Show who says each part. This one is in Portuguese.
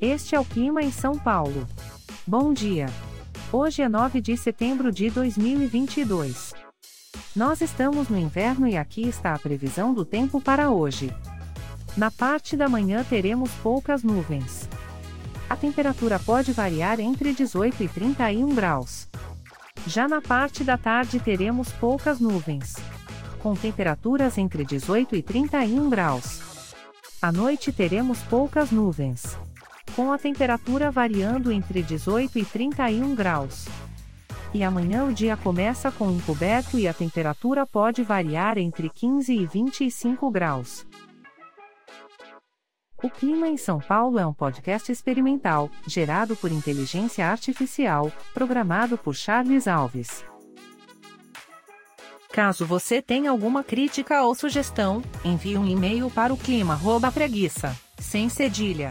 Speaker 1: Este é o clima em São Paulo. Bom dia. Hoje é 9 de setembro de 2022. Nós estamos no inverno e aqui está a previsão do tempo para hoje. Na parte da manhã teremos poucas nuvens. A temperatura pode variar entre 18 e 31 graus. Já na parte da tarde teremos poucas nuvens. Com temperaturas entre 18 e 31 graus. À noite teremos poucas nuvens com a temperatura variando entre 18 e 31 graus. E amanhã o dia começa com encoberto e a temperatura pode variar entre 15 e 25 graus. O Clima em São Paulo é um podcast experimental, gerado por inteligência artificial, programado por Charles Alves. Caso você tenha alguma crítica ou sugestão, envie um e-mail para o clima@preguiça, sem cedilha